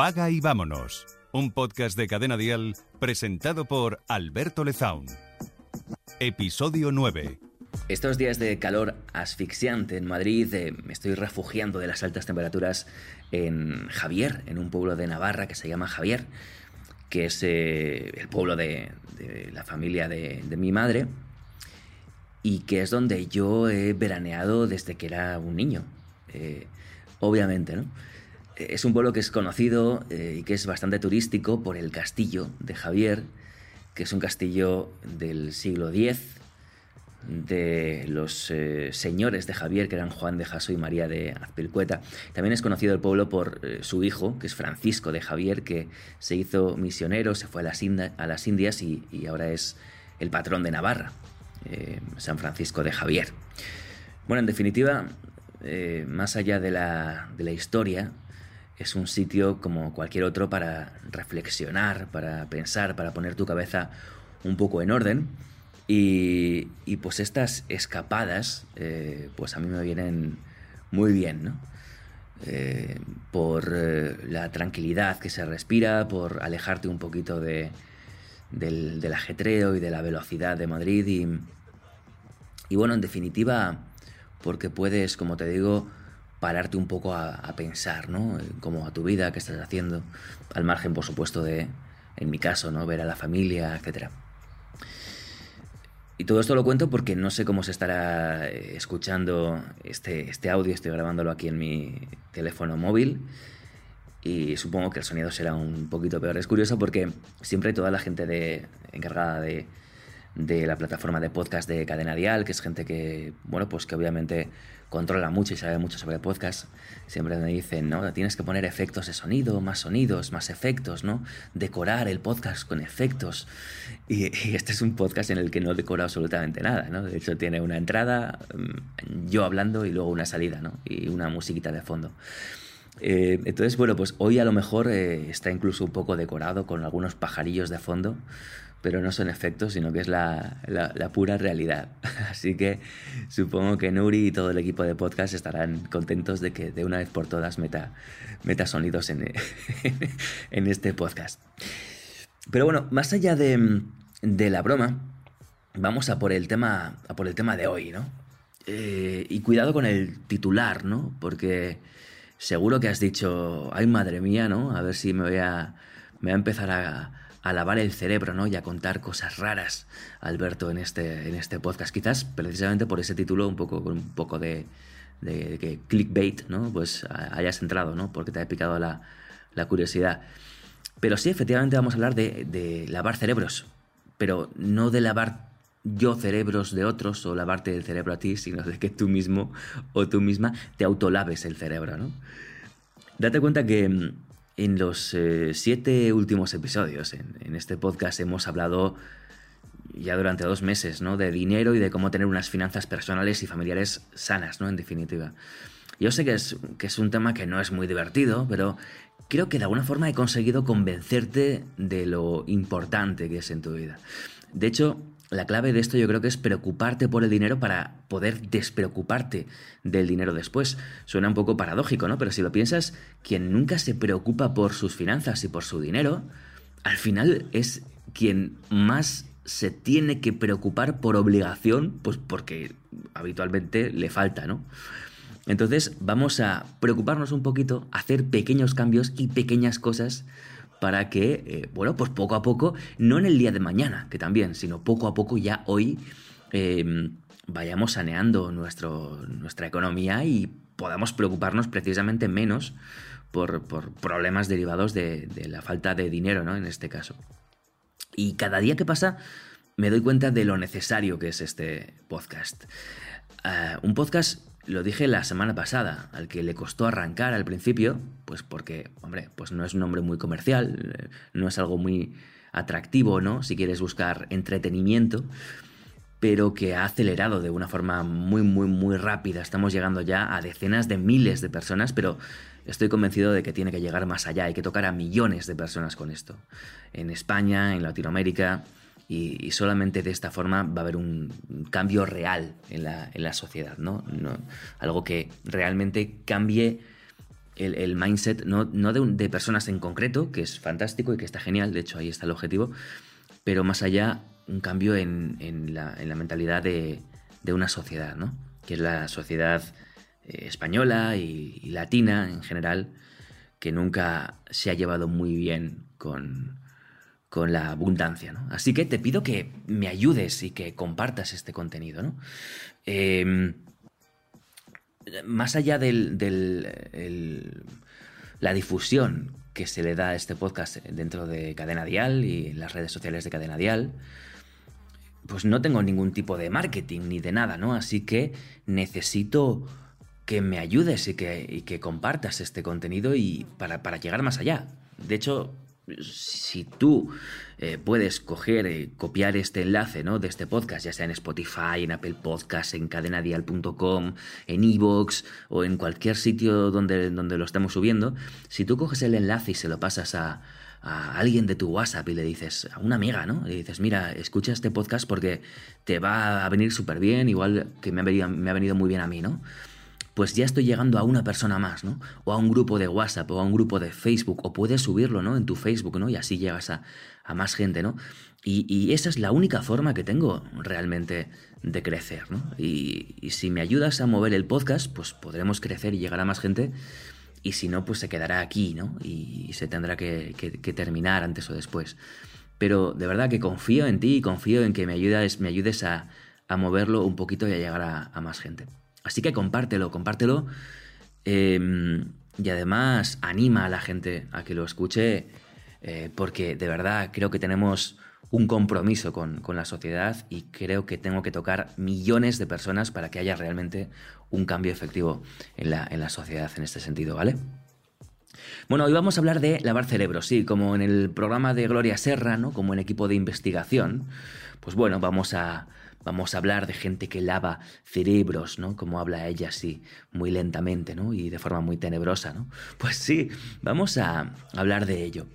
Apaga y vámonos. Un podcast de Cadena Dial presentado por Alberto Lezaun. Episodio 9. Estos días de calor asfixiante en Madrid eh, me estoy refugiando de las altas temperaturas en Javier, en un pueblo de Navarra que se llama Javier, que es eh, el pueblo de, la familia de, de mi madre y que es donde yo he veraneado desde que era un niño. Eh, obviamente, ¿no? Es un pueblo que es conocido eh, y que es bastante turístico por el castillo de Javier, que es un castillo del siglo X, de los eh, señores de Javier, que eran Juan de Jaso y María de Azpilcueta. También es conocido el pueblo por eh, su hijo, que es Francisco de Javier, que se hizo misionero, se fue a las, a las Indias y, y ahora es el patrón de Navarra, San Francisco de Javier. Bueno, en definitiva, más allá de la, de la historia, es un sitio como cualquier otro para reflexionar, para pensar, para poner tu cabeza un poco en orden. Y, y, pues estas escapadas, eh, pues a mí me vienen muy bien, ¿no? Eh, por eh, la tranquilidad que se respira, por alejarte un poquito de, del, del ajetreo y de la velocidad de Madrid y, y bueno, en definitiva, porque puedes, como te digo, pararte un poco a, a pensar, ¿no? Como a tu vida, qué estás haciendo, al margen, por supuesto, de, en mi caso, ¿no? Ver a la familia, etcétera. Y todo esto lo cuento porque no sé cómo se estará eh, escuchando este, este audio, estoy grabándolo aquí en mi teléfono móvil y supongo que el sonido será un poquito peor. Es curioso porque siempre toda la gente de, encargada de, de la plataforma de podcast de Cadena Dial, que es gente que, bueno, pues que obviamente controla mucho y sabe mucho sobre podcast, siempre me dicen, ¿no? Tienes que poner efectos de sonido, más sonidos, más efectos, ¿no? Decorar el podcast con efectos. Y, este es un podcast en el que no decoro absolutamente nada, ¿no? De hecho, tiene una entrada, mm, yo hablando y luego una salida, ¿no? Y una musiquita de fondo. Eh, entonces, bueno, pues hoy a lo mejor eh, está incluso un poco decorado con algunos pajarillos de fondo, pero no son efectos, sino que es la, la, pura realidad. Así que supongo que Nuri y todo el equipo de podcast estarán contentos de que de una vez por todas meta, meta sonidos en, en este podcast. Pero bueno, más allá de, de, la broma, vamos a por el tema, a por el tema de hoy, ¿no? Eh, y cuidado con el titular, ¿no? Porque seguro que has dicho, ay madre mía, ¿no? A ver si me voy a, me voy a empezar a, a lavar el cerebro, ¿no? Y a contar cosas raras, Alberto, en este, en este podcast. Quizás precisamente por ese título, un poco, con un poco de, de, clickbait, ¿no? Pues hayas entrado, ¿no? Porque te ha picado la, la curiosidad. Pero sí, efectivamente vamos a hablar de, de, lavar cerebros. Pero no de lavar yo cerebros de otros o lavarte el cerebro a ti, sino de que tú mismo o tú misma te autolaves el cerebro, ¿no? Date cuenta que mm, en los eh, siete últimos episodios en, en, este podcast hemos hablado ya durante dos meses, ¿no? De dinero y de cómo tener unas finanzas personales y familiares sanas, ¿no? En definitiva. Yo sé que es, que es un tema que no es muy divertido, pero creo que de alguna forma he conseguido convencerte de lo importante que es en tu vida. De hecho, la clave de esto yo creo que es preocuparte por el dinero para poder despreocuparte del dinero después. Suena un poco paradójico, ¿no? Pero si lo piensas, quien nunca se preocupa por sus finanzas y por su dinero, al final es quien más se tiene que preocupar por obligación, pues porque habitualmente le falta, ¿no? Entonces vamos a preocuparnos un poquito, hacer pequeños cambios y pequeñas cosas para que, eh, bueno, pues poco a poco, no en el día de mañana, que también, sino poco a poco ya hoy eh, vayamos saneando nuestro, nuestra economía y podamos preocuparnos precisamente menos por, por problemas derivados de, la falta de dinero, ¿no? En este caso. Y cada día que pasa me doy cuenta de lo necesario que es este podcast. Uh, un podcast lo dije la semana pasada, al que le costó arrancar al principio, pues porque, hombre, pues no es un nombre muy comercial, no es algo muy atractivo, ¿no? Si quieres buscar entretenimiento, pero que ha acelerado de una forma muy, muy, muy rápida. Estamos llegando ya a decenas de miles de personas, pero estoy convencido de que tiene que llegar más allá, hay que tocar a millones de personas con esto. En España, en Latinoamérica, y, solamente de esta forma va a haber un, un cambio real en la, en la sociedad, ¿no? ¿no? Algo que realmente cambie el, mindset, no, de, personas en concreto, que es fantástico y que está genial, de hecho ahí está el objetivo, pero más allá un cambio en, la, mentalidad de, una sociedad, ¿no? que es la sociedad eh, española y, latina en general, que nunca se ha llevado muy bien con, con la abundancia. ¿no? Así que te pido que me ayudes y que compartas este contenido. ¿no? Em, más allá de la difusión que se le da a este podcast dentro de Cadena Dial y las redes sociales de Cadena Dial, pues no tengo ningún tipo de marketing ni de nada, ¿no? Así que necesito que me ayudes y que, compartas este contenido y para llegar más allá. De hecho, si tú eh, puedes coger, eh, copiar este enlace ¿no? de este podcast, ya sea en Spotify, en Apple Podcasts, en cadenadial.com, en Evox o en cualquier sitio donde, donde lo estemos subiendo, si tú coges el enlace y se lo pasas a, alguien de tu WhatsApp y le dices, a una amiga, ¿no? Le dices, mira, escucha este podcast porque te va a venir súper bien, igual que me ha, venido, me ha venido muy bien a mí, ¿no? Pues ya estoy llegando a una persona más, ¿no? O a un grupo de WhatsApp o a un grupo de Facebook, o puedes subirlo, ¿no? En tu Facebook, ¿no? Y así llegas a, más gente, ¿no? Y, esa es la única forma que tengo realmente de crecer, ¿no? Y, si me ayudas a mover el podcast, pues podremos crecer y llegar a más gente. Y si no, pues se quedará aquí, ¿no? Y, se tendrá que, terminar antes o después. Pero de verdad que confío en ti y confío en que me ayudes, me ayudes a, moverlo un poquito y a llegar a más gente. Así que compártelo, compártelo. Em, y además anima a la gente a que lo escuche, eh, porque de verdad creo que tenemos un compromiso con, la sociedad y creo que tengo que tocar millones de personas para que haya realmente un cambio efectivo en la, en la sociedad en este sentido, ¿vale? Bueno, hoy vamos a hablar de lavar cerebros, sí, como en el programa de Gloria Serra, ¿no? Como en equipo de investigación. Pues bueno, vamos a, Vamos a hablar de gente que lava cerebros, ¿no? Como habla ella así, muy lentamente, ¿no? Y de forma muy tenebrosa, ¿no? Pues sí, vamos a hablar de ello.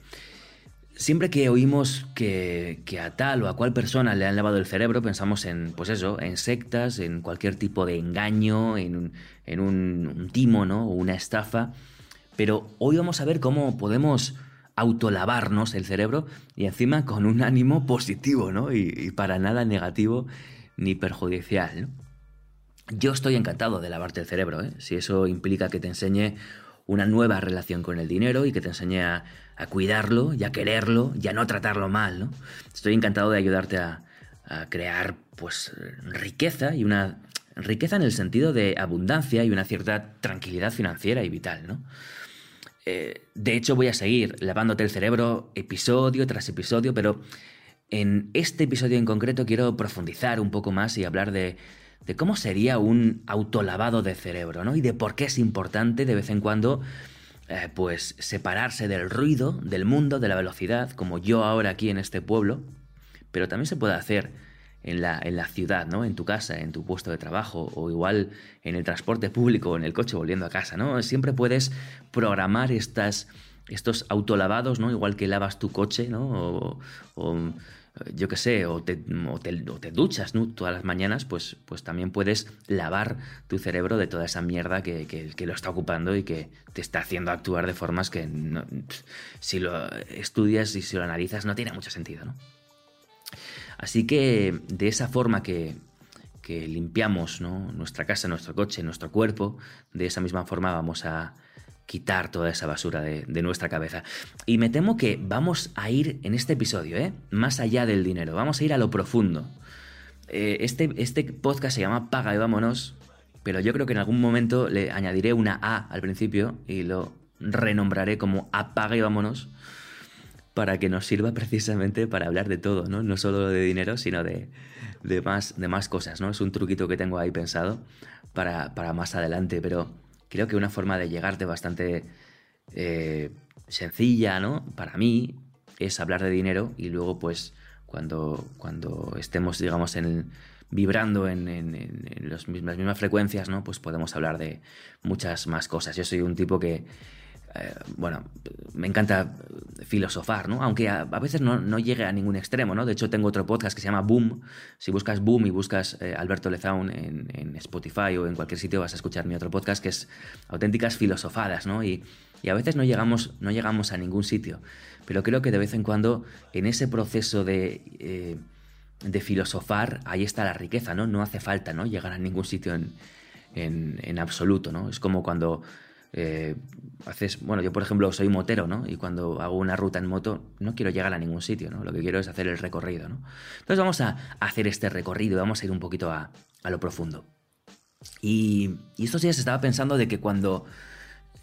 Siempre que oímos que, a tal o a cual persona le han lavado el cerebro, pensamos en, pues eso, en sectas, en cualquier tipo de engaño, en un, en un, timo, ¿no? O una estafa. Pero hoy vamos a ver cómo podemos autolavarnos el cerebro y encima con un ánimo positivo, ¿no? y para nada negativo ni perjudicial. Yo estoy encantado de lavarte el cerebro, ¿eh? si eso implica que te enseñe una nueva relación con el dinero y que te enseñe a, cuidarlo y a quererlo y a no tratarlo mal. ¿no? Estoy encantado de ayudarte a, crear pues riqueza y una riqueza en el sentido de abundancia y una cierta tranquilidad financiera y vital. ¿no? Eh, de hecho, voy a seguir lavándote el cerebro episodio tras episodio, pero en este episodio en concreto quiero profundizar un poco más y hablar de, cómo sería un autolavado de cerebro, ¿no? Y de por qué es importante de vez en cuando, eh, pues, separarse del ruido, del mundo, de la velocidad, como yo ahora aquí en este pueblo, pero también se puede hacer en la, en la ciudad, ¿no? En tu casa, en tu puesto de trabajo, o igual en el transporte público o en el coche volviendo a casa, ¿no? Siempre puedes programar estas, estos autolavados, ¿no? Igual que lavas tu coche, ¿no? o yo qué sé, o te, duchas ¿no? todas las mañanas, pues, pues también puedes lavar tu cerebro de toda esa mierda que, lo está ocupando y que te está haciendo actuar de formas que si lo estudias y si lo analizas no tiene mucho sentido. ¿no? Así que de esa forma que, limpiamos nuestra casa, nuestro coche, nuestro cuerpo, de esa misma forma vamos a quitar toda esa basura de, nuestra cabeza. Y me temo que vamos a ir en este episodio, ¿eh? más allá del dinero, vamos a ir a lo profundo. Eh, este, este podcast se llama Paga y vámonos, pero yo creo que en algún momento le añadiré una A al principio y lo renombraré como Apaga y vámonos para que nos sirva precisamente para hablar de todo, ¿no? No solo de dinero, sino de, más, de más cosas, ¿no? Es un truquito que tengo ahí pensado para, para más adelante, pero creo que una forma de llegarte bastante eh, sencilla, ¿no? Para mí es hablar de dinero y luego pues cuando, cuando estemos, digamos, en vibrando en, las mismas frecuencias, ¿no? Pues podemos hablar de muchas más cosas. Yo soy un tipo que eh, bueno, me encanta filosofar, ¿no? Aunque a, veces no, llegue a ningún extremo, ¿no? De hecho, tengo otro podcast que se llama Boom. Si buscas Boom y buscas eh, Alberto Lezaun en, Spotify o en cualquier sitio, vas a escuchar mi otro podcast que es auténticas filosofadas, ¿no? Y, a veces no llegamos, no llegamos a ningún sitio. Pero creo que de vez en cuando, en ese proceso de, eh, de filosofar, ahí está la riqueza, ¿no? No hace falta, ¿no? Llegar a ningún sitio en, en, en absoluto, ¿no? Es como cuando eh, haces, bueno, yo por ejemplo soy motero, ¿no? Y cuando hago una ruta en moto no quiero llegar a ningún sitio, ¿no? Lo que quiero es hacer el recorrido, ¿no? Entonces vamos a hacer este recorrido, vamos a ir un poquito a, lo profundo. Y, estos días estaba pensando de que cuando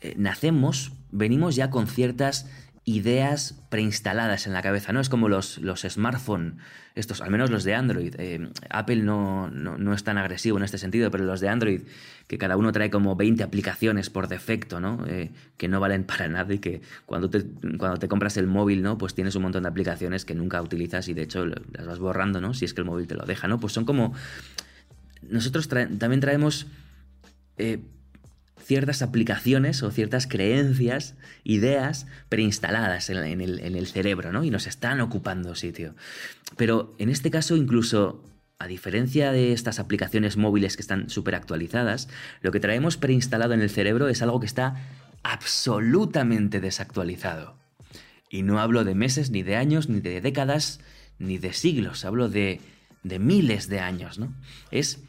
eh, nacemos venimos ya con ciertas ideas preinstaladas en la cabeza, ¿no? Es como los, los smartphones, estos, al menos los de Android. Eh, Apple no, no, es tan agresivo en este sentido, pero los de Android, que cada uno trae como 20 aplicaciones por defecto, ¿no? Eh, que no valen para nada y que cuando te, cuando te compras el móvil, ¿no? Pues tienes un montón de aplicaciones que nunca utilizas y de hecho las vas borrando, ¿no? Si es que el móvil te lo deja, ¿no? Pues son como... Nosotros también traemos... Eh, ciertas aplicaciones o ciertas creencias, ideas preinstaladas en, el, cerebro, ¿no? Y nos están ocupando sitio. Pero en este caso, incluso a diferencia de estas aplicaciones móviles que están súper actualizadas, lo que traemos preinstalado en el cerebro es algo que está absolutamente desactualizado. Y no hablo de meses, ni de años, ni de décadas, ni de siglos, hablo de, de miles de años, ¿no? Es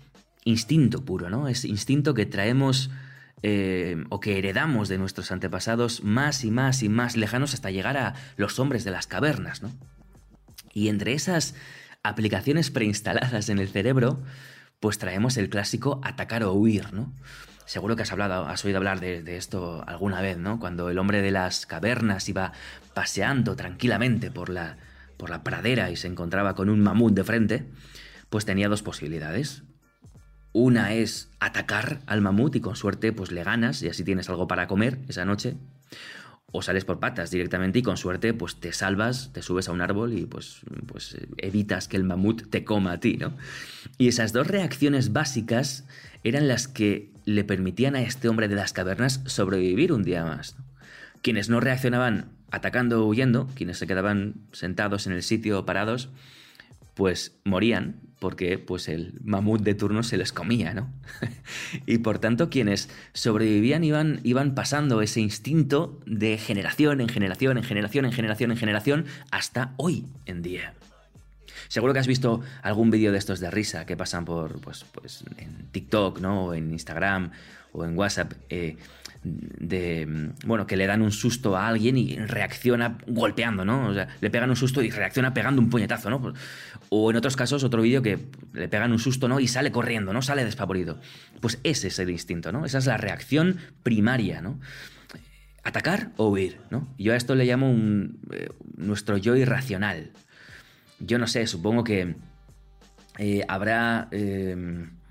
instinto puro, ¿no? Es instinto que traemos eh, o que heredamos de nuestros antepasados más y más y más lejanos hasta llegar a los hombres de las cavernas, ¿no? Y entre esas aplicaciones preinstaladas en el cerebro, pues traemos el clásico atacar o huir, ¿no? Seguro que has hablado, has oído hablar de, de, esto alguna vez, ¿no? Cuando el hombre de las cavernas iba paseando tranquilamente por la, por la pradera y se encontraba con un mamut de frente, pues tenía dos posibilidades. Una es atacar al mamut y con suerte pues le ganas y así tienes algo para comer esa noche. O sales por patas directamente y con suerte pues te salvas, te subes a un árbol y pues, pues evitas que el mamut te coma a ti, ¿no? Y esas dos reacciones básicas eran las que le permitían a este hombre de las cavernas sobrevivir un día más. Quienes no reaccionaban atacando o huyendo, quienes se quedaban sentados en el sitio parados, pues morían porque pues el mamut de turno se les comía, ¿no? y por tanto quienes sobrevivían iban, iban pasando ese instinto de generación en generación, en generación, en generación, en generación, hasta hoy en día. Seguro que has visto algún vídeo de estos de risa que pasan por, pues, pues en TikTok, ¿no? O en Instagram o en WhatsApp. Eh, de, bueno, que le dan un susto a alguien y reacciona golpeando, ¿no? O sea, le pegan un susto y reacciona pegando un puñetazo, ¿no? O en otros casos, otro vídeo que le pegan un susto, ¿no? Y sale corriendo, ¿no? Sale despavorido. Pues ese es el instinto, ¿no? Esa es la reacción primaria, ¿no? Atacar o huir, ¿no? Yo a esto le llamo un, eh, nuestro yo irracional. Yo no sé, supongo que eh, habrá... Em,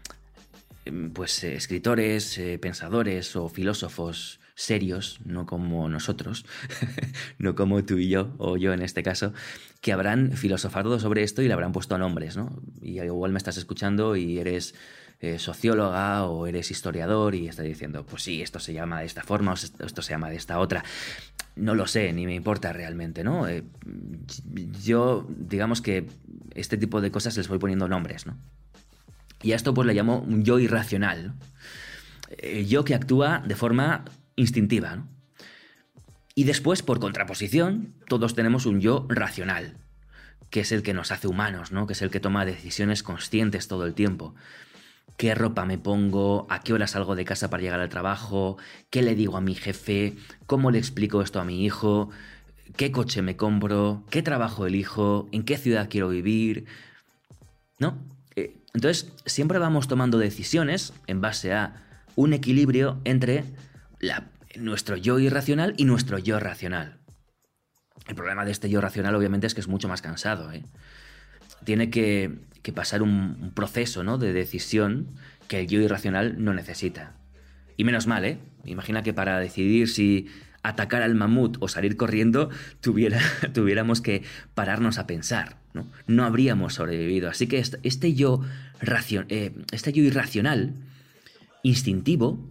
pues eh, escritores, eh, pensadores o filósofos serios, no como nosotros, no como tú y yo, o yo en este caso, que habrán filosofado sobre esto y le habrán puesto nombres, ¿no? Y igual me estás escuchando y eres eh, socióloga o eres historiador y estás diciendo, pues sí, esto se llama de esta forma o esto se llama de esta otra. No lo sé, ni me importa realmente, ¿no? yo, digamos que este tipo de cosas les voy poniendo nombres, ¿no? Y a esto pues le llamo un yo irracional. El yo que actúa de forma instintiva. Y después, por contraposición, todos tenemos un yo racional, que es el que nos hace humanos, ¿no? que es el que toma decisiones conscientes todo el tiempo. ¿Qué ropa me pongo? ¿A qué hora salgo de casa para llegar al trabajo? ¿Qué le digo a mi jefe? ¿Cómo le explico esto a mi hijo? ¿Qué coche me compro? ¿Qué trabajo elijo? ¿En qué ciudad quiero vivir? ¿No? Entonces, siempre vamos tomando decisiones en base a un equilibrio entre nuestro yo irracional y nuestro yo racional. El problema de este yo racional, obviamente, es que es mucho más cansado. ¿eh? Tiene que, pasar un, proceso ¿no? de decisión que el yo irracional no necesita. Y menos mal, ¿eh? Imagina que para decidir si atacar al mamut o salir corriendo, tuviéramos que pararnos a pensar. ¿no? no habríamos sobrevivido. Así que este, yo, eh, este yo irracional, instintivo,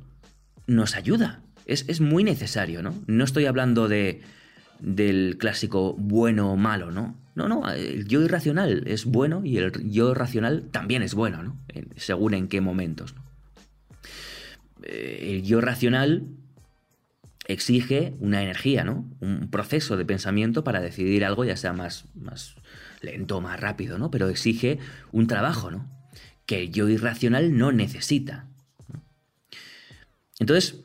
nos ayuda es, muy necesario, ¿no? No estoy hablando de, del clásico bueno o malo, ¿no? No, no, el yo irracional es bueno y el yo racional también es bueno, ¿no? Según en qué momentos. Eh, el yo racional exige una energía, ¿no? Un proceso de pensamiento para decidir algo, ya sea más, más lento, más rápido, ¿no? Pero exige un trabajo, ¿no? Que el yo irracional no necesita. Entonces,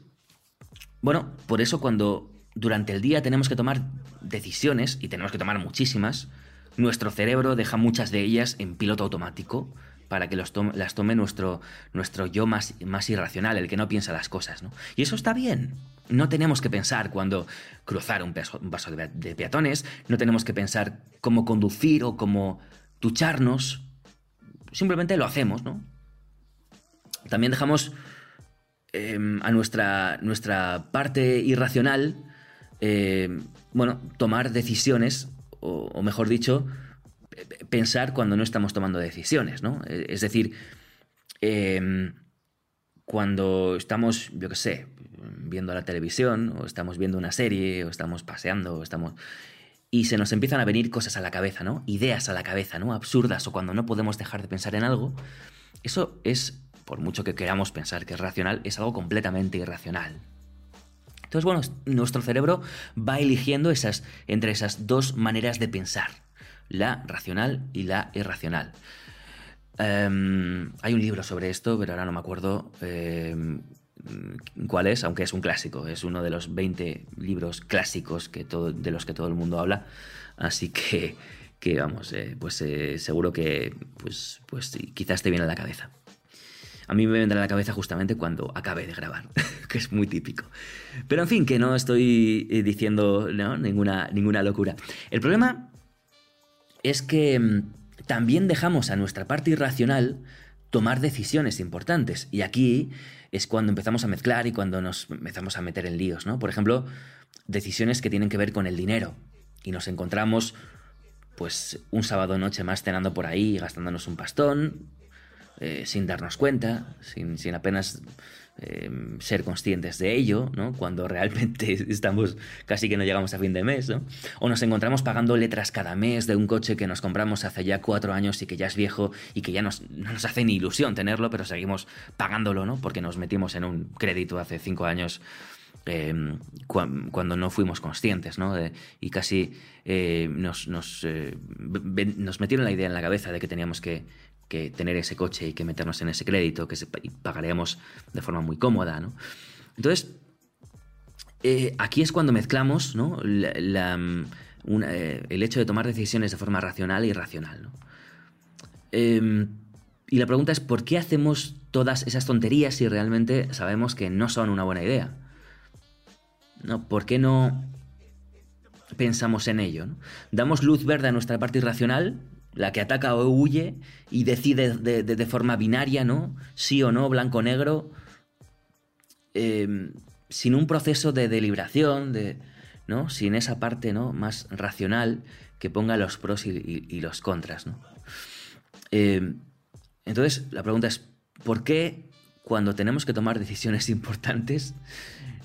bueno, por eso cuando durante el día tenemos que tomar decisiones, y tenemos que tomar muchísimas, nuestro cerebro deja muchas de ellas en piloto automático para que las tome nuestro, nuestro yo más, más irracional, el que no piensa las cosas. ¿no? Y eso está bien. No tenemos que pensar cuando cruzar un, vaso de, de, peatones, no tenemos que pensar cómo conducir o cómo ducharnos. Simplemente lo hacemos, ¿no? También dejamos em, a nuestra, nuestra parte irracional, em, bueno, tomar decisiones, o, mejor dicho, pensar cuando no estamos tomando decisiones, ¿no? Es decir, em, cuando estamos, yo qué sé, viendo la televisión, o estamos viendo una serie, o estamos paseando, o estamos. Y se nos empiezan a venir cosas a la cabeza, ¿no? Ideas a la cabeza, ¿no? Absurdas, o cuando no podemos dejar de pensar en algo. Eso es, por mucho que queramos pensar que es racional, es algo completamente irracional. Entonces, bueno, nuestro cerebro va eligiendo esas, entre esas dos maneras de pensar, la racional y la irracional. Em, hay un libro sobre esto, pero ahora no me acuerdo em, cuál es, aunque es un clásico. Es uno de los 20 libros clásicos que de los que todo el mundo habla. Así que, que vamos, eh, pues eh, seguro que pues, pues quizás te viene a la cabeza. A mí me vendrá a la cabeza justamente cuando acabe de grabar, que es muy típico. Pero en fin, que no estoy eh, diciendo ninguna, ninguna locura. El problema es que mm, también dejamos a nuestra parte irracional tomar decisiones importantes. Y aquí es cuando empezamos a mezclar y cuando nos empezamos a meter en líos, ¿no? Por ejemplo, decisiones que tienen que ver con el dinero. Y nos encontramos, pues, un sábado noche más cenando por ahí, gastándonos un pastón, eh, sin darnos cuenta, sin, sin apenas Em, ser conscientes de ello, ¿no? Cuando realmente estamos casi que no llegamos a fin de mes, ¿no? O nos encontramos pagando letras cada mes de un coche que nos compramos hace ya cuatro años y que ya es viejo y que ya nos, no nos hace ni ilusión tenerlo, pero seguimos pagándolo, ¿no? Porque nos metimos en un crédito hace cinco años em, cuando no fuimos conscientes, ¿no? y casi eh, nos, nos, eh, nos, metieron la idea en la cabeza de que teníamos que, que tener ese coche y que meternos en ese crédito, que pagaremos de forma muy cómoda, ¿no? Entonces, eh, aquí es cuando mezclamos ¿no? Mm, eh, el hecho de tomar decisiones de forma racional y irracional. Em, y la pregunta es, ¿por qué hacemos todas esas tonterías si realmente sabemos que no son una buena idea? ¿No? ¿Por qué no pensamos en ello? Damos luz verde a nuestra parte irracional la que ataca o huye y decide de, forma binaria, ¿no? Sí o no, blanco o negro, em, sin un proceso de deliberación, de, ¿no? Sin esa parte, ¿no? Más racional que ponga los pros y, los contras, ¿no? Em, entonces, la pregunta es, ¿por qué cuando tenemos que tomar decisiones importantes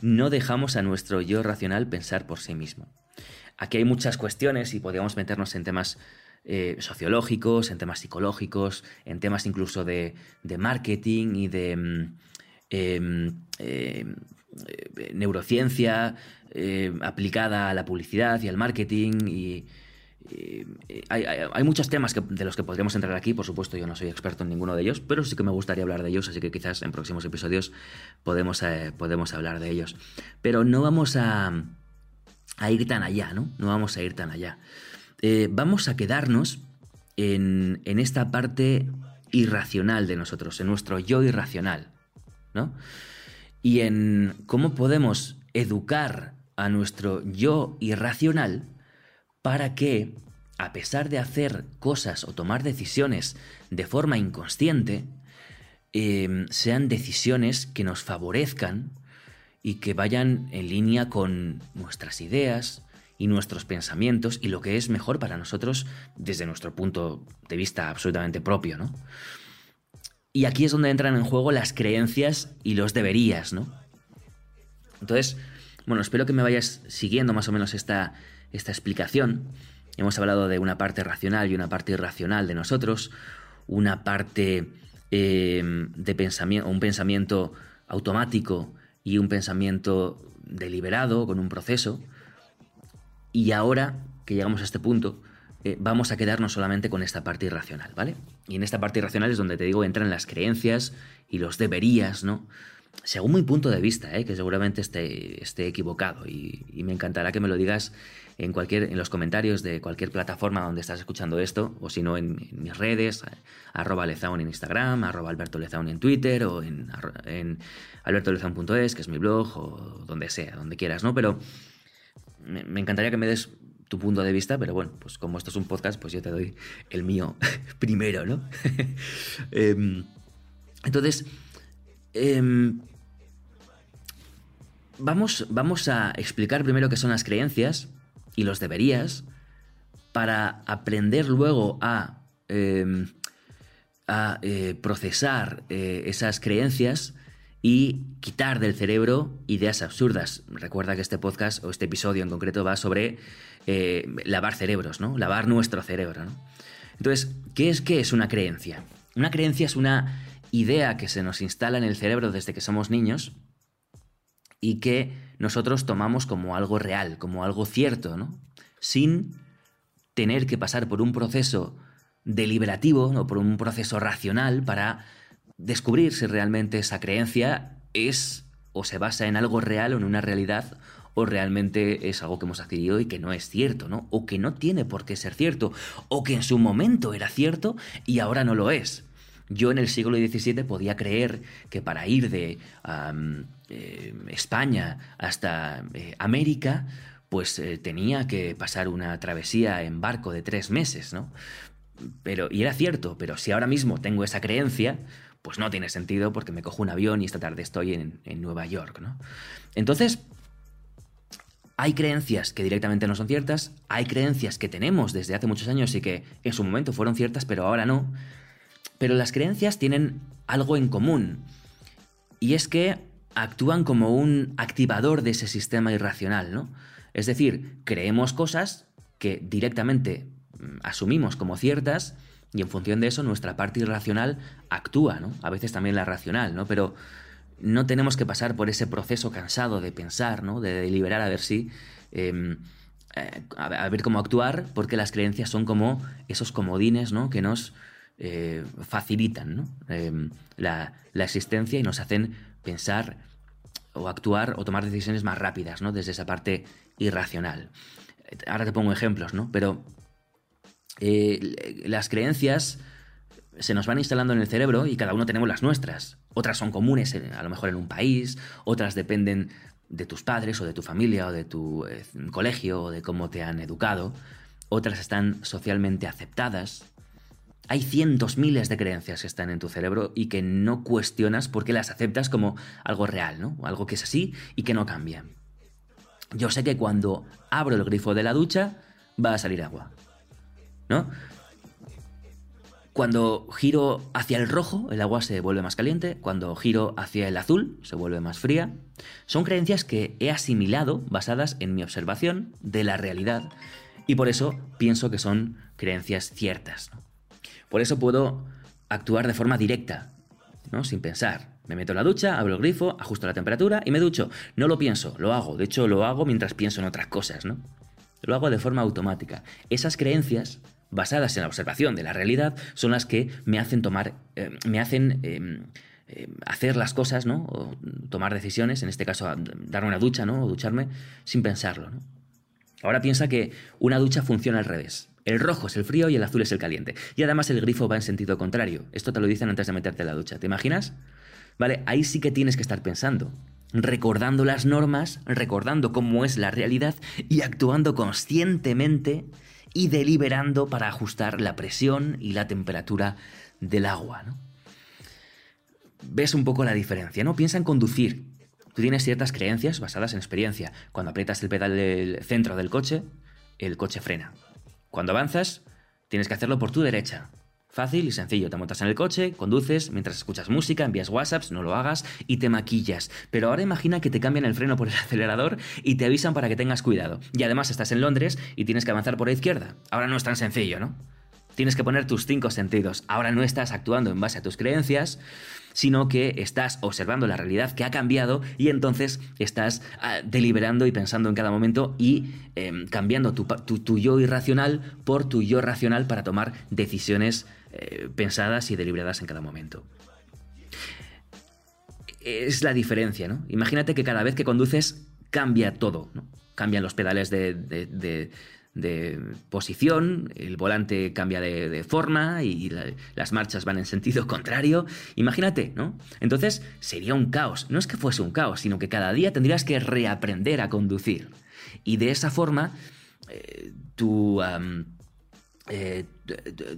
no dejamos a nuestro yo racional pensar por sí mismo? Aquí hay muchas cuestiones y podríamos meternos en temas eh, sociológicos, en temas psicológicos, en temas incluso de, marketing y de em, eh, neurociencia eh, aplicada a la publicidad y al marketing y hay, muchos temas de los que podríamos entrar aquí, por supuesto yo no soy experto en ninguno de ellos, pero sí que me gustaría hablar de ellos, así que quizás en próximos episodios podemos, podemos hablar de ellos. Pero no vamos a, a ir tan allá, ¿no? No vamos a ir tan allá. Eh, vamos a quedarnos en, esta parte irracional de nosotros, en nuestro yo irracional, ¿no? Y en cómo podemos educar a nuestro yo irracional para que, a pesar de hacer cosas o tomar decisiones de forma inconsciente, em, sean decisiones que nos favorezcan y que vayan en línea con nuestras ideas, y nuestros pensamientos y lo que es mejor para nosotros desde nuestro punto de vista absolutamente propio, ¿no? Y aquí es donde entran en juego las creencias y los deberías, ¿no? Entonces, bueno, espero que me vayas siguiendo más o menos esta, esta explicación. Hemos hablado de una parte racional y una parte irracional de nosotros, una parte eh, de pensamiento, un pensamiento automático y un pensamiento deliberado, con un proceso. Y ahora que llegamos a este punto, eh, vamos a quedarnos solamente con esta parte irracional, ¿vale? Y en esta parte irracional es donde te digo entran las creencias y los deberías, ¿no? Según mi punto de vista, ¿eh? que seguramente esté, esté equivocado y, me encantará que me lo digas en, cualquier, en los comentarios de cualquier plataforma donde estás escuchando esto, o si no en, mis redes, arroba Lezaun en Instagram, arroba Alberto Lezaun en Twitter, o en, en albertolezaun.es, que es mi blog, o donde sea, donde quieras, ¿no? Pero me, encantaría que me des tu punto de vista, pero bueno, pues como esto es un podcast, pues yo te doy el mío primero, ¿no? Em, entonces, em, vamos, vamos a explicar primero qué son las creencias y los deberías para aprender luego a, em, a eh, procesar eh, esas creencias y quitar del cerebro ideas absurdas. Recuerda que este podcast o este episodio en concreto va sobre eh, lavar cerebros, ¿no? Lavar nuestro cerebro, ¿no? Entonces, ¿qué es, ¿qué es una creencia? Una creencia es una idea que se nos instala en el cerebro desde que somos niños y que nosotros tomamos como algo real, como algo cierto, ¿no? Sin tener que pasar por un proceso deliberativo o por un proceso racional para descubrir si realmente esa creencia es o se basa en algo real o en una realidad o realmente es algo que hemos adquirido y que no es cierto, ¿no? O que no tiene por qué ser cierto, o que en su momento era cierto y ahora no lo es. Yo en el siglo XVII podía creer que para ir de eh, España hasta eh, América, pues eh, tenía que pasar una travesía en barco de tres meses, ¿no? Pero, y era cierto, pero si ahora mismo tengo esa creencia, pues no tiene sentido porque me cojo un avión y esta tarde estoy en, en Nueva York, ¿no? Entonces, hay creencias que directamente no son ciertas, hay creencias que tenemos desde hace muchos años y que en su momento fueron ciertas, pero ahora no. Pero las creencias tienen algo en común, y es que actúan como un activador de ese sistema irracional, ¿no? Es decir, creemos cosas que directamente mm, asumimos como ciertas y en función de eso nuestra parte irracional actúa, ¿no? A veces también la racional, ¿no? Pero no tenemos que pasar por ese proceso cansado de pensar, ¿no? de deliberar a ver si... Em, eh, a, ver cómo actuar, porque las creencias son como esos comodines ¿no? que nos eh, facilitan em, la, existencia y nos hacen pensar o actuar o tomar decisiones más rápidas ¿no? desde esa parte irracional. Ahora te pongo ejemplos, ¿no? pero eh, las creencias se nos van instalando en el cerebro y cada uno tenemos las nuestras. Otras son comunes, a lo mejor en un país, otras dependen de tus padres o de tu familia o de tu eh, colegio o de cómo te han educado. Otras están socialmente aceptadas. Hay cientos, miles de creencias que están en tu cerebro y que no cuestionas porque las aceptas como algo real, ¿no? Algo que es así y que no cambia. Yo sé que cuando abro el grifo de la ducha va a salir agua. ¿No? Cuando giro hacia el rojo, el agua se vuelve más caliente. Cuando giro hacia el azul, se vuelve más fría. Son creencias que he asimilado basadas en mi observación de la realidad y por eso pienso que son creencias ciertas. Por eso puedo actuar de forma directa, ¿no? sin pensar. Me meto en la ducha, abro el grifo, ajusto la temperatura y me ducho. No lo pienso, lo hago. De hecho, lo hago mientras pienso en otras cosas, ¿no? Lo hago de forma automática. Esas creencias basadas en la observación de la realidad, son las que me hacen tomar, eh, me hacen em, em, hacer las cosas, ¿no? O tomar decisiones, en este caso darme una ducha, ¿no? O ducharme sin pensarlo, ¿no? Ahora piensa que una ducha funciona al revés. El rojo es el frío y el azul es el caliente. Y además el grifo va en sentido contrario. Esto te lo dicen antes de meterte en la ducha. ¿Te imaginas? Vale, ahí sí que tienes que estar pensando recordando las normas, recordando cómo es la realidad y actuando conscientemente y deliberando para ajustar la presión y la temperatura del agua. ¿no? Ves un poco la diferencia, ¿no? Piensa en conducir. Tú tienes ciertas creencias basadas en experiencia. Cuando aprietas el pedal del centro del coche, el coche frena. Cuando avanzas, tienes que hacerlo por tu derecha. Fácil y sencillo, te montas en el coche, conduces, mientras escuchas música, envías WhatsApps, no lo hagas y te maquillas. Pero ahora imagina que te cambian el freno por el acelerador y te avisan para que tengas cuidado. Y además estás en Londres y tienes que avanzar por la izquierda. Ahora no es tan sencillo, ¿no? Tienes que poner tus cinco sentidos. Ahora no estás actuando en base a tus creencias, sino que estás observando la realidad que ha cambiado y entonces estás ah, deliberando y pensando en cada momento y em, cambiando tu, tu, yo irracional por tu yo racional para tomar decisiones eh, pensadas y deliberadas en cada momento. Es la diferencia, ¿no? Imagínate que cada vez que conduces cambia todo. Cambian los pedales de, de, posición, el volante cambia de, forma y las marchas van en sentido contrario. Imagínate, ¿no? Entonces sería un caos. No es que fuese un caos, sino que cada día tendrías que reaprender a conducir. Y de esa forma, eh, tu... Eh,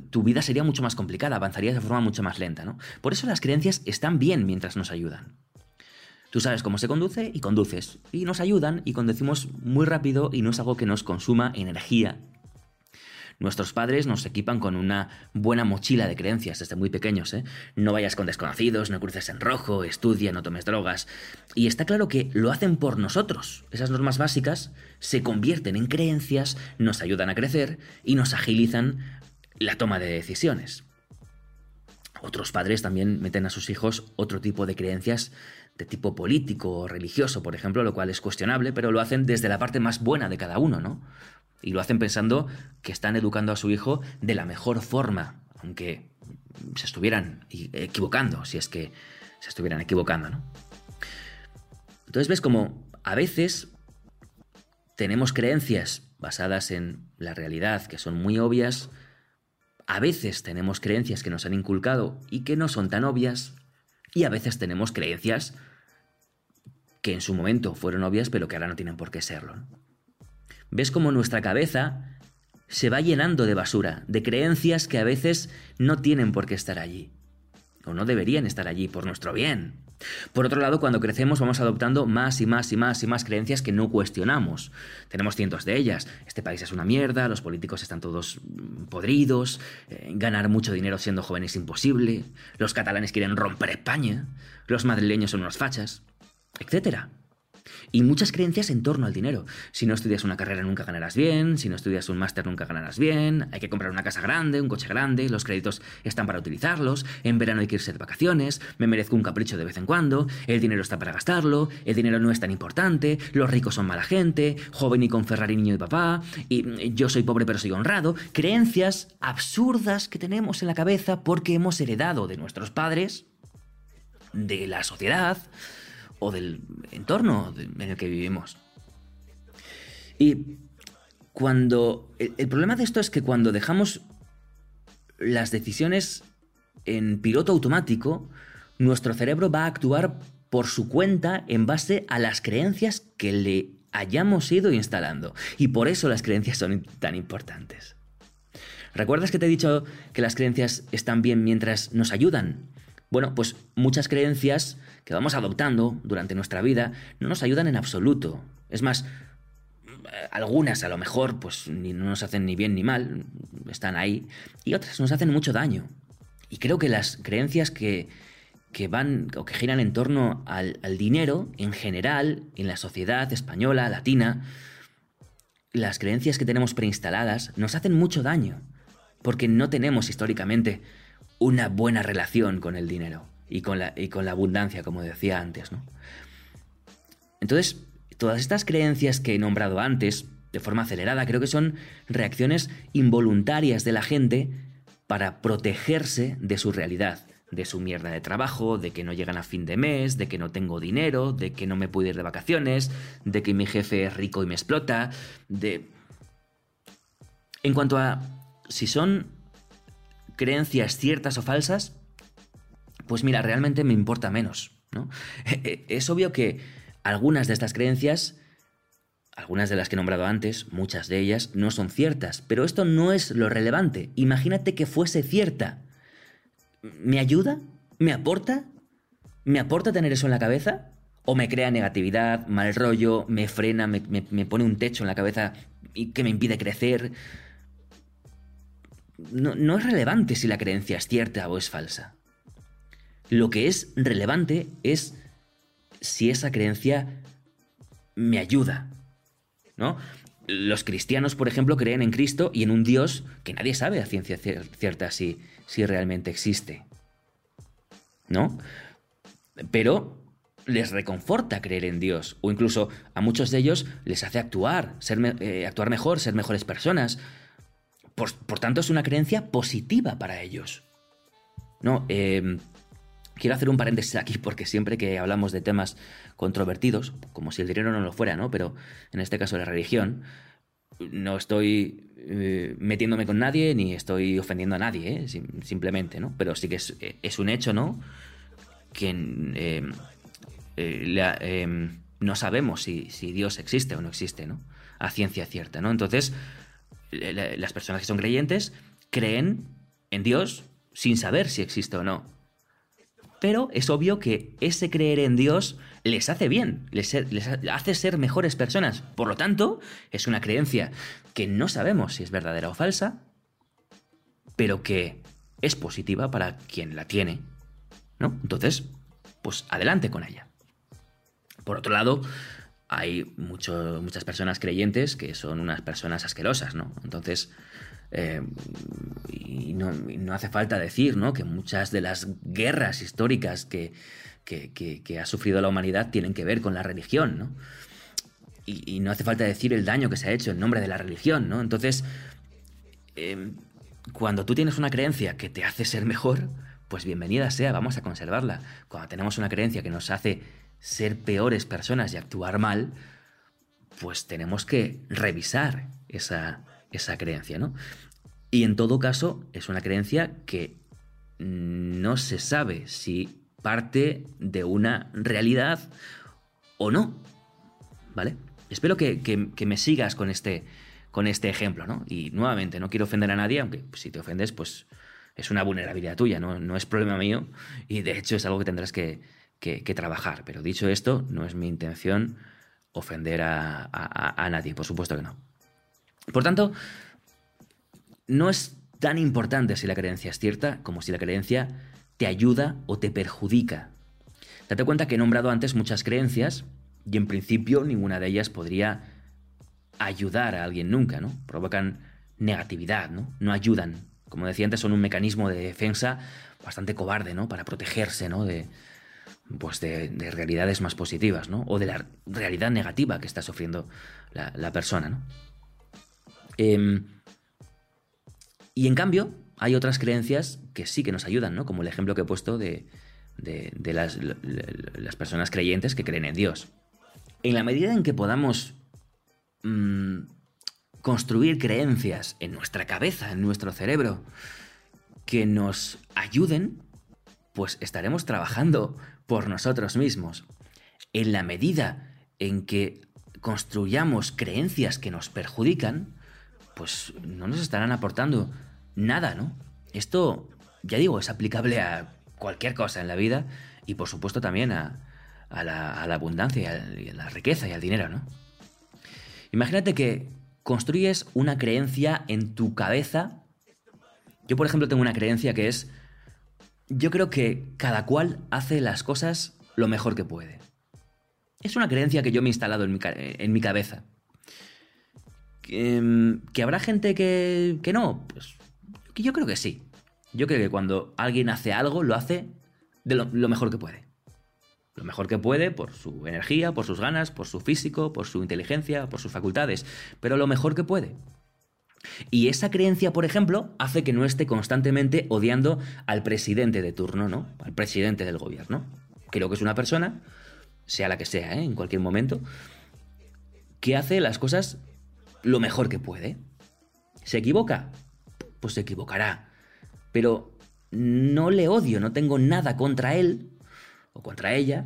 tu vida sería mucho más complicada, avanzarías de forma mucho más lenta, ¿no? Por eso las creencias están bien mientras nos ayudan. Tú sabes cómo se conduce y conduces. Y nos ayudan y conducimos muy rápido y no es algo que nos consuma energía Nuestros padres nos equipan con una buena mochila de creencias desde muy pequeños. ¿eh? No vayas con desconocidos, no cruces en rojo, estudia, no tomes drogas. Y está claro que lo hacen por nosotros. Esas normas básicas se convierten en creencias, nos ayudan a crecer y nos agilizan la toma de decisiones. Otros padres también meten a sus hijos otro tipo de creencias de tipo político o religioso, por ejemplo, lo cual es cuestionable, pero lo hacen desde la parte más buena de cada uno, ¿no? Y lo hacen pensando que están educando a su hijo de la mejor forma, aunque se estuvieran equivocando, si es que se estuvieran equivocando, ¿no? Entonces ves como a veces tenemos creencias basadas en la realidad que son muy obvias, a veces tenemos creencias que nos han inculcado y que no son tan obvias, y a veces tenemos creencias que en su momento fueron obvias pero que ahora no tienen por qué serlo. Ves como nuestra cabeza se va llenando de basura, de creencias que a veces no tienen por qué estar allí, o no deberían estar allí por nuestro bien. Por otro lado, cuando crecemos vamos adoptando más y más y más y más creencias que no cuestionamos. Tenemos cientos de ellas. Este país es una mierda, los políticos están todos podridos, eh, ganar mucho dinero siendo joven es imposible, los catalanes quieren romper España, los madrileños son unos fachas, etcétera. Y muchas creencias en torno al dinero. Si no estudias una carrera nunca ganarás bien, si no estudias un máster nunca ganarás bien, hay que comprar una casa grande, un coche grande, los créditos están para utilizarlos, en verano hay que irse de vacaciones, me merezco un capricho de vez en cuando, el dinero está para gastarlo, el dinero no es tan importante, los ricos son mala gente, joven y con Ferrari niño y papá, y yo soy pobre pero soy honrado. Creencias absurdas que tenemos en la cabeza porque hemos heredado de nuestros padres, de la sociedad, o del entorno en el que vivimos. Y cuando... El, problema de esto es que cuando dejamos las decisiones en piloto automático, nuestro cerebro va a actuar por su cuenta en base a las creencias que le hayamos ido instalando. Y por eso las creencias son tan importantes. ¿Recuerdas que te he dicho que las creencias están bien mientras nos ayudan? Bueno, pues muchas creencias que vamos adoptando durante nuestra vida no nos ayudan en absoluto. Es más, algunas a lo mejor pues no nos hacen ni bien ni mal, están ahí, y otras nos hacen mucho daño. Y creo que las creencias que, que van o que giran en torno al, al dinero en general, en la sociedad española, latina, las creencias que tenemos preinstaladas nos hacen mucho daño, porque no tenemos históricamente una buena relación con el dinero y con la, y con la abundancia, como decía antes. ¿no? Entonces, todas estas creencias que he nombrado antes, de forma acelerada, creo que son reacciones involuntarias de la gente para protegerse de su realidad, de su mierda de trabajo, de que no llegan a fin de mes, de que no tengo dinero, de que no me puedo ir de vacaciones, de que mi jefe es rico y me explota, de... En cuanto a si son creencias ciertas o falsas, pues mira, realmente me importa menos. ¿no? Es obvio que algunas de estas creencias, algunas de las que he nombrado antes, muchas de ellas, no son ciertas, pero esto no es lo relevante. Imagínate que fuese cierta. ¿Me ayuda? ¿Me aporta? ¿Me aporta tener eso en la cabeza? ¿O me crea negatividad, mal rollo, me frena, me, pone un techo en la cabeza que me impide crecer? no, es relevante si la creencia es cierta o es falsa. Lo que es relevante es si esa creencia me ayuda, ¿no? Los cristianos, por ejemplo, creen en Cristo y en un Dios que nadie sabe a ciencia cierta si, si realmente existe. ¿No? Pero les reconforta creer en Dios, o incluso a muchos de ellos les hace actuar, ser eh, actuar mejor, ser mejores personas. Por, tanto, es una creencia positiva para ellos. No, em, quiero hacer un paréntesis aquí porque siempre que hablamos de temas controvertidos, como si el dinero no lo fuera, ¿no? Pero en este caso la religión, no estoy eh, metiéndome con nadie ni estoy ofendiendo a nadie, ¿eh? simplemente, ¿no? Pero sí que es, es un hecho, ¿no? Que em, eh, em, no sabemos si, Dios existe o no existe, ¿no? A ciencia cierta, ¿no? Entonces, las personas que son creyentes creen en Dios sin saber si existe o no. Pero es obvio que ese creer en Dios les hace bien, les, hace ser mejores personas. Por lo tanto, es una creencia que no sabemos si es verdadera o falsa, pero que es positiva para quien la tiene. ¿No? Entonces, pues adelante con ella. Por otro lado, hay muchas personas creyentes que son unas personas asquerosas, ¿no? Entonces, eh, y, no, hace falta decir, ¿no? Que muchas de las guerras históricas que, ha sufrido la humanidad tienen que ver con la religión, ¿no? Y, no hace falta decir el daño que se ha hecho en nombre de la religión, ¿no? Entonces, eh, cuando tú tienes una creencia que te hace ser mejor, pues bienvenida sea, vamos a conservarla. Cuando tenemos una creencia que nos hace ser peores personas y actuar mal, pues tenemos que revisar esa, esa creencia, ¿no? Y en todo caso, es una creencia que no se sabe si parte de una realidad o no. ¿Vale? Espero que, me sigas con este, con este ejemplo, ¿no? Y nuevamente, no quiero ofender a nadie, aunque si te ofendes, pues es una vulnerabilidad tuya, ¿no? No es problema mío y de hecho es algo que tendrás que, que, trabajar. Pero dicho esto, no es mi intención ofender a, nadie, por supuesto que no. Por tanto, no es tan importante si la creencia es cierta como si la creencia te ayuda o te perjudica. Date cuenta que he nombrado antes muchas creencias y en principio ninguna de ellas podría ayudar a alguien nunca, ¿no? Provocan negatividad, ¿no? No ayudan. Como decía antes, son un mecanismo de defensa bastante cobarde, ¿no? Para protegerse, ¿no? De, pues de, realidades más positivas, ¿no? O de la realidad negativa que está sufriendo la, persona, ¿no? Em, y en cambio, hay otras creencias que sí que nos ayudan, ¿no? Como el ejemplo que he puesto de, las, personas creyentes que creen en Dios. En la medida en que podamos mm, construir creencias en nuestra cabeza, en nuestro cerebro, que nos ayuden, pues estaremos trabajando por nosotros mismos. En la medida en que construyamos creencias que nos perjudican, pues no nos estarán aportando nada, ¿no? Esto, ya digo, es aplicable a cualquier cosa en la vida y por supuesto también a, la, abundancia y a la riqueza y al dinero, ¿no? Imagínate que construyes una creencia en tu cabeza. Yo, por ejemplo, tengo una creencia que es yo creo que cada cual hace las cosas lo mejor que puede. Es una creencia que yo me he instalado en mi, cabeza. Em, ¿Que, habrá gente que, que no? Pues yo creo que sí. Yo creo que cuando alguien hace algo, lo hace de lo, mejor que puede. Lo mejor que puede por su energía, por sus ganas, por su físico, por su inteligencia, por sus facultades. Pero lo mejor que puede. Y esa creencia, por ejemplo, hace que no esté constantemente odiando al presidente de turno, ¿no? Al presidente del gobierno. Creo que es una persona, sea la que sea, ¿eh? en cualquier momento, que hace las cosas lo mejor que puede. ¿Se equivoca? Pues se equivocará. Pero no le odio, no tengo nada contra él o contra ella,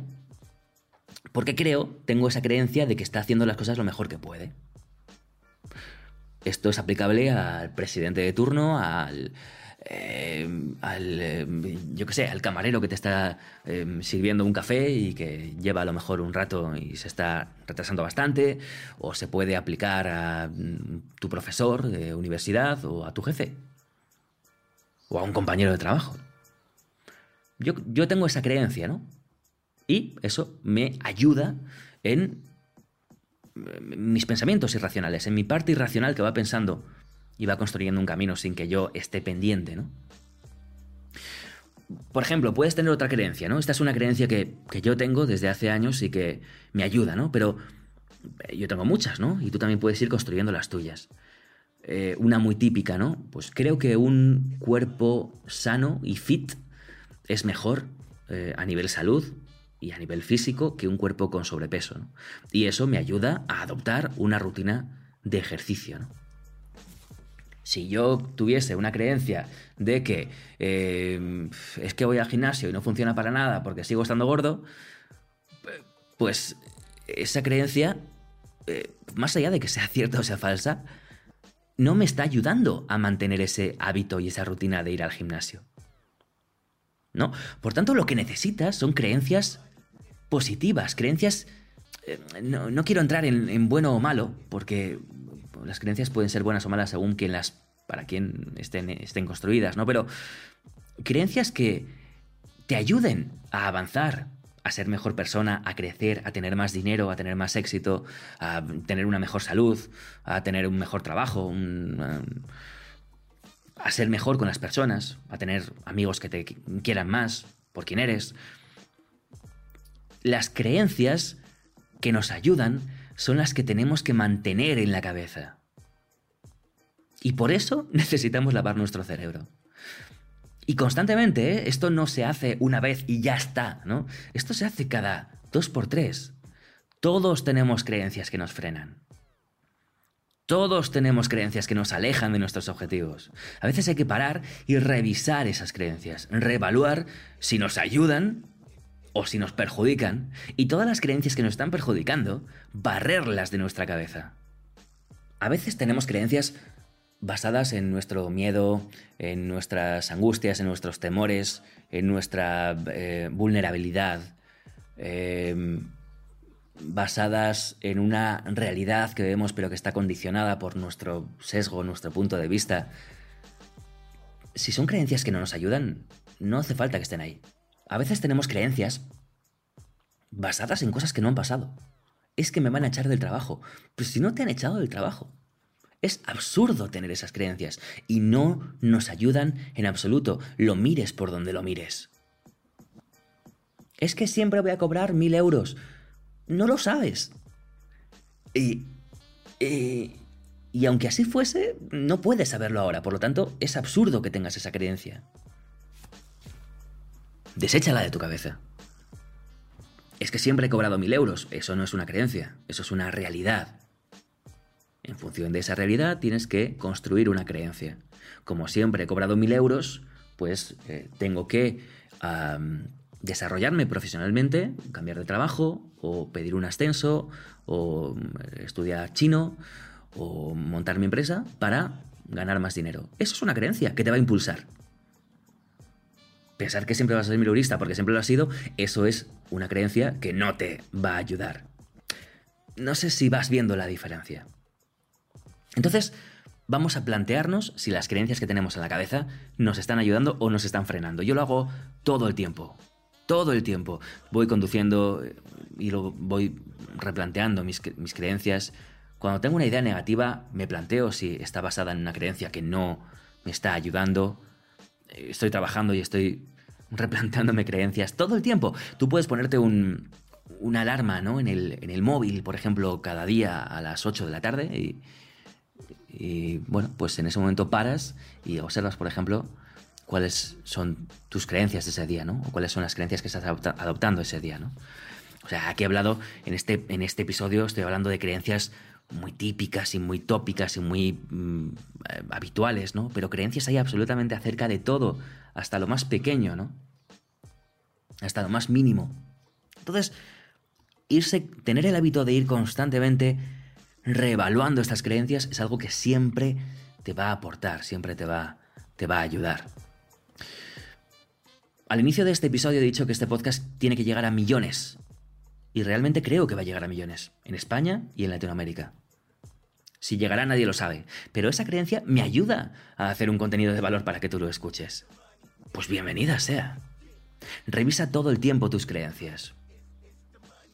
porque creo, tengo esa creencia de que está haciendo las cosas lo mejor que puede. Esto es aplicable al presidente de turno, al, eh, al eh, yo qué sé, al camarero que te está eh, sirviendo un café y que lleva a lo mejor un rato y se está retrasando bastante, o se puede aplicar a mm, tu profesor de universidad o a tu jefe. o a un compañero de trabajo. Yo, yo tengo esa creencia, ¿no? Y eso me ayuda en mis pensamientos irracionales, en mi parte irracional que va pensando y va construyendo un camino sin que yo esté pendiente, ¿no? Por ejemplo, puedes tener otra creencia, ¿no? Esta es una creencia que, yo tengo desde hace años y que me ayuda, ¿no? Pero eh, yo tengo muchas, ¿no? Y tú también puedes ir construyendo las tuyas. Eh, una muy típica, ¿no? Pues creo que un cuerpo sano y fit es mejor eh, a nivel salud y a nivel físico que un cuerpo con sobrepeso. ¿no? Y eso me ayuda a adoptar una rutina de ejercicio. ¿no? Si yo tuviese una creencia de que eh, es que voy al gimnasio y no funciona para nada porque sigo estando gordo, pues esa creencia, eh, más allá de que sea cierta o sea falsa, no me está ayudando a mantener ese hábito y esa rutina de ir al gimnasio. ¿No? Por tanto, lo que necesitas son creencias positivas, creencias... Eh, no, quiero entrar en bueno o malo, porque las creencias pueden ser buenas o malas según las, para quien estén, estén construidas, ¿no? Pero creencias que te ayuden a avanzar, a ser mejor persona, a crecer, a tener más dinero, a tener más éxito, a tener una mejor salud, a tener un mejor trabajo, a ser mejor con las personas, a tener amigos que te quieran más por quien eres. Las creencias que nos ayudan son las que tenemos que mantener en la cabeza. Y por eso necesitamos lavar nuestro cerebro. Y constantemente, ¿eh? esto no se hace una vez y ya está, ¿no? Esto se hace cada dos por tres. Todos tenemos creencias que nos frenan. Todos tenemos creencias que nos alejan de nuestros objetivos. A veces hay que parar y revisar esas creencias, reevaluar si nos ayudan o si nos perjudican, y todas las creencias que nos están perjudicando, barrerlas de nuestra cabeza. A veces tenemos creencias basadas en nuestro miedo, en nuestras angustias, en nuestros temores, en nuestra eh, vulnerabilidad, em, basadas en una realidad que vemos pero que está condicionada por nuestro sesgo, nuestro punto de vista. Si son creencias que no nos ayudan, no hace falta que estén ahí. A veces tenemos creencias basadas en cosas que no han pasado. Es que me van a echar del trabajo. Pues si no te han echado del trabajo. Es absurdo tener esas creencias y no nos ayudan en absoluto, lo mires por donde lo mires. Es que siempre voy a cobrar mil euros. No lo sabes. Y, y, y aunque así fuese, no puedes saberlo ahora. Por lo tanto, es absurdo que tengas esa creencia. Deséchala de tu cabeza. Es que siempre he cobrado mil euros. Eso no es una creencia, eso es una realidad. En función de esa realidad tienes que construir una creencia. Como siempre he cobrado mil euros, pues eh, tengo que desarrollarme profesionalmente, cambiar de trabajo, o pedir un ascenso, o mm, estudiar chino, o montar mi empresa para ganar más dinero. Eso es una creencia que te va a impulsar. Pensar que siempre vas a ser mileurista porque siempre lo has sido, eso es una creencia que no te va a ayudar. No sé si vas viendo la diferencia. Entonces, vamos a plantearnos si las creencias que tenemos en la cabeza nos están ayudando o nos están frenando. Yo lo hago todo el tiempo. Todo el tiempo. Voy conduciendo eh, y lo voy replanteando mis, mis creencias. Cuando tengo una idea negativa, me planteo si está basada en una creencia que no me está ayudando estoy trabajando y estoy replanteándome creencias todo el tiempo. Tú puedes ponerte un, una alarma ¿no? en, el, en el móvil, por ejemplo, cada día a las 8 de la tarde y, y, bueno, pues en ese momento paras y observas, por ejemplo, cuáles son tus creencias ese día, ¿no? O cuáles son las creencias que estás adoptando ese día, ¿no? O sea, aquí he hablado, en este, en este episodio estoy hablando de creencias muy típicas y muy tópicas y muy mm, eh, habituales, ¿no? Pero creencias hay absolutamente acerca de todo, hasta lo más pequeño, ¿no? Hasta lo más mínimo. Entonces, irse, tener el hábito de ir constantemente reevaluando estas creencias es algo que siempre te va a aportar, siempre te va, te va a ayudar. Al inicio de este episodio he dicho que este podcast tiene que llegar a millones y realmente creo que va a llegar a millones, en España y en Latinoamérica. Si llegará nadie lo sabe, pero esa creencia me ayuda a hacer un contenido de valor para que tú lo escuches. Pues bienvenida sea. Revisa todo el tiempo tus creencias.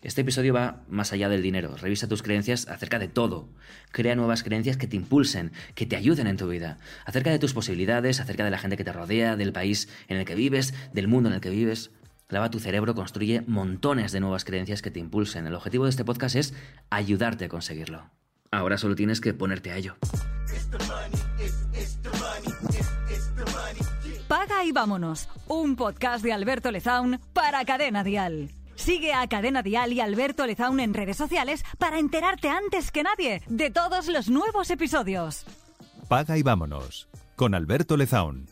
Este episodio va más allá del dinero. Revisa tus creencias acerca de todo. Crea nuevas creencias que te impulsen, que te ayuden en tu vida. Acerca de tus posibilidades, acerca de la gente que te rodea, del país en el que vives, del mundo en el que vives. Lava tu cerebro, construye montones de nuevas creencias que te impulsen. El objetivo de este podcast es ayudarte a conseguirlo. Ahora solo tienes que ponerte a ello. Paga y vámonos. Un podcast de Alberto Lezaun para Cadena Dial. Sigue a Cadena Dial y Alberto Lezaun en redes sociales para enterarte antes que nadie de todos los nuevos episodios. Paga y vámonos con Alberto Lezaun.